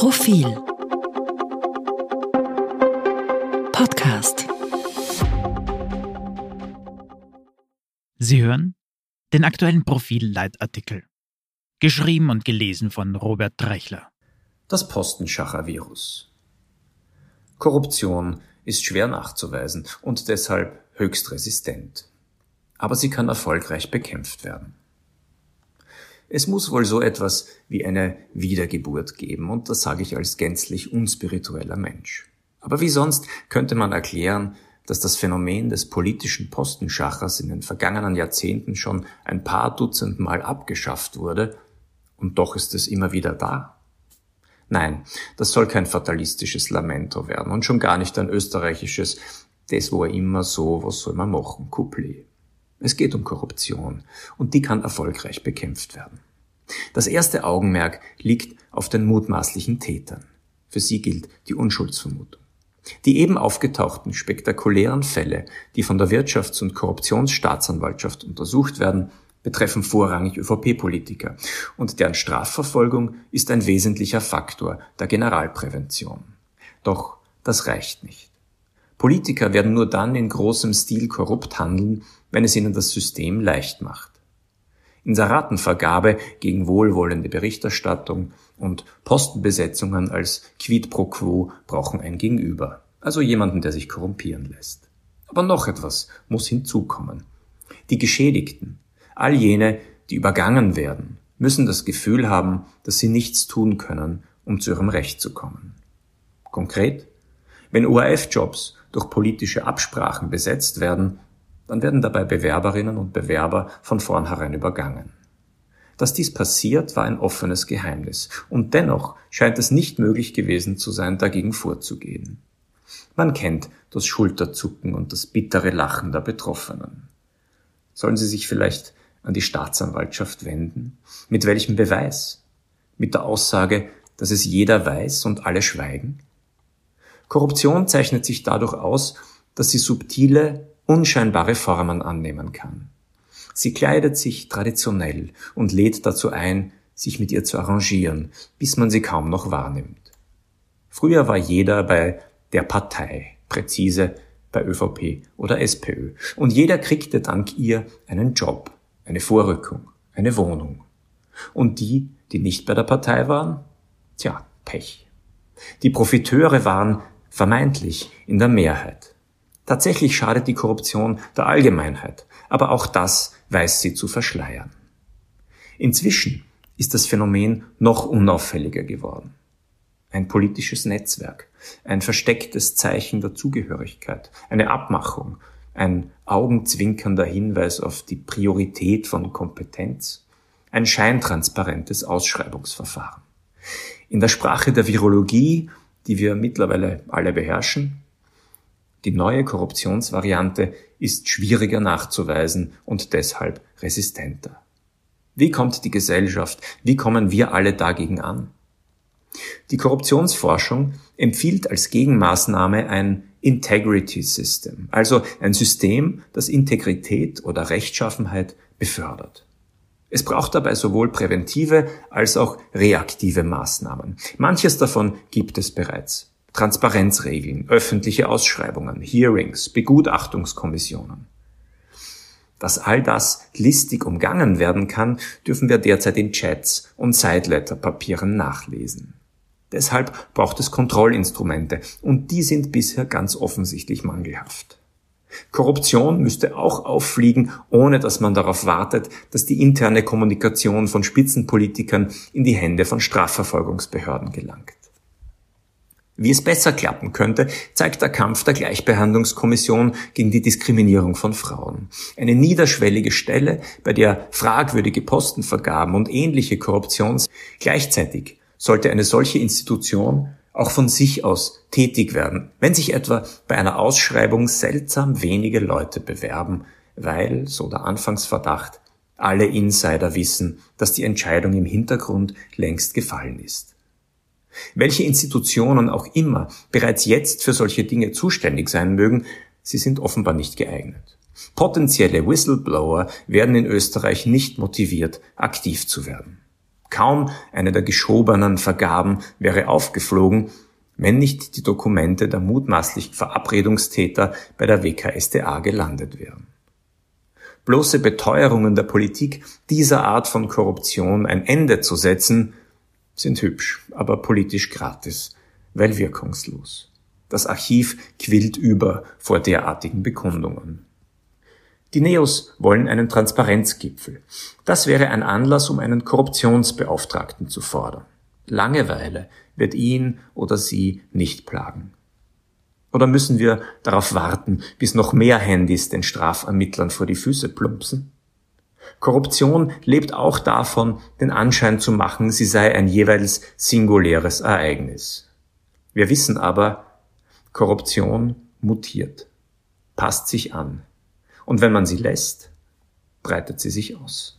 Profil Podcast Sie hören den aktuellen Profil-Leitartikel. Geschrieben und gelesen von Robert Drechler. Das Postenschacher-Virus. Korruption ist schwer nachzuweisen und deshalb höchst resistent. Aber sie kann erfolgreich bekämpft werden. Es muss wohl so etwas wie eine Wiedergeburt geben, und das sage ich als gänzlich unspiritueller Mensch. Aber wie sonst könnte man erklären, dass das Phänomen des politischen Postenschachers in den vergangenen Jahrzehnten schon ein paar Dutzend Mal abgeschafft wurde, und doch ist es immer wieder da. Nein, das soll kein fatalistisches Lamento werden und schon gar nicht ein österreichisches das war immer so, was soll man machen, Couplet. Es geht um Korruption und die kann erfolgreich bekämpft werden. Das erste Augenmerk liegt auf den mutmaßlichen Tätern. Für sie gilt die Unschuldsvermutung. Die eben aufgetauchten spektakulären Fälle, die von der Wirtschafts- und Korruptionsstaatsanwaltschaft untersucht werden, betreffen vorrangig ÖVP-Politiker und deren Strafverfolgung ist ein wesentlicher Faktor der Generalprävention. Doch das reicht nicht. Politiker werden nur dann in großem Stil korrupt handeln, wenn es ihnen das System leicht macht. Inseratenvergabe gegen wohlwollende Berichterstattung und Postenbesetzungen als Quid pro quo brauchen ein Gegenüber, also jemanden, der sich korrumpieren lässt. Aber noch etwas muss hinzukommen. Die Geschädigten, all jene, die übergangen werden, müssen das Gefühl haben, dass sie nichts tun können, um zu ihrem Recht zu kommen. Konkret, wenn ORF-Jobs durch politische Absprachen besetzt werden, dann werden dabei Bewerberinnen und Bewerber von vornherein übergangen. Dass dies passiert, war ein offenes Geheimnis, und dennoch scheint es nicht möglich gewesen zu sein, dagegen vorzugehen. Man kennt das Schulterzucken und das bittere Lachen der Betroffenen. Sollen sie sich vielleicht an die Staatsanwaltschaft wenden? Mit welchem Beweis? Mit der Aussage, dass es jeder weiß und alle schweigen? Korruption zeichnet sich dadurch aus, dass sie subtile, unscheinbare Formen annehmen kann. Sie kleidet sich traditionell und lädt dazu ein, sich mit ihr zu arrangieren, bis man sie kaum noch wahrnimmt. Früher war jeder bei der Partei, präzise bei ÖVP oder SPÖ, und jeder kriegte dank ihr einen Job, eine Vorrückung, eine Wohnung. Und die, die nicht bei der Partei waren? Tja, Pech. Die Profiteure waren vermeintlich in der Mehrheit. Tatsächlich schadet die Korruption der Allgemeinheit, aber auch das weiß sie zu verschleiern. Inzwischen ist das Phänomen noch unauffälliger geworden. Ein politisches Netzwerk, ein verstecktes Zeichen der Zugehörigkeit, eine Abmachung, ein augenzwinkernder Hinweis auf die Priorität von Kompetenz, ein scheintransparentes Ausschreibungsverfahren. In der Sprache der Virologie die wir mittlerweile alle beherrschen. Die neue Korruptionsvariante ist schwieriger nachzuweisen und deshalb resistenter. Wie kommt die Gesellschaft, wie kommen wir alle dagegen an? Die Korruptionsforschung empfiehlt als Gegenmaßnahme ein Integrity System, also ein System, das Integrität oder Rechtschaffenheit befördert. Es braucht dabei sowohl präventive als auch reaktive Maßnahmen. Manches davon gibt es bereits. Transparenzregeln, öffentliche Ausschreibungen, Hearings, Begutachtungskommissionen. Dass all das listig umgangen werden kann, dürfen wir derzeit in Chats und Sideletter-Papieren nachlesen. Deshalb braucht es Kontrollinstrumente und die sind bisher ganz offensichtlich mangelhaft. Korruption müsste auch auffliegen, ohne dass man darauf wartet, dass die interne Kommunikation von Spitzenpolitikern in die Hände von Strafverfolgungsbehörden gelangt. Wie es besser klappen könnte, zeigt der Kampf der Gleichbehandlungskommission gegen die Diskriminierung von Frauen. Eine niederschwellige Stelle, bei der fragwürdige Postenvergaben und ähnliche Korruptions gleichzeitig sollte eine solche Institution auch von sich aus tätig werden, wenn sich etwa bei einer Ausschreibung seltsam wenige Leute bewerben, weil, so der Anfangsverdacht, alle Insider wissen, dass die Entscheidung im Hintergrund längst gefallen ist. Welche Institutionen auch immer bereits jetzt für solche Dinge zuständig sein mögen, sie sind offenbar nicht geeignet. Potenzielle Whistleblower werden in Österreich nicht motiviert, aktiv zu werden. Kaum eine der geschobenen Vergaben wäre aufgeflogen, wenn nicht die Dokumente der mutmaßlichen Verabredungstäter bei der WKSDA gelandet wären. Bloße Beteuerungen der Politik, dieser Art von Korruption ein Ende zu setzen, sind hübsch, aber politisch gratis, weil wirkungslos. Das Archiv quillt über vor derartigen Bekundungen. Die Neos wollen einen Transparenzgipfel. Das wäre ein Anlass, um einen Korruptionsbeauftragten zu fordern. Langeweile wird ihn oder sie nicht plagen. Oder müssen wir darauf warten, bis noch mehr Handys den Strafermittlern vor die Füße plumpsen? Korruption lebt auch davon, den Anschein zu machen, sie sei ein jeweils singuläres Ereignis. Wir wissen aber, Korruption mutiert, passt sich an. Und wenn man sie lässt, breitet sie sich aus.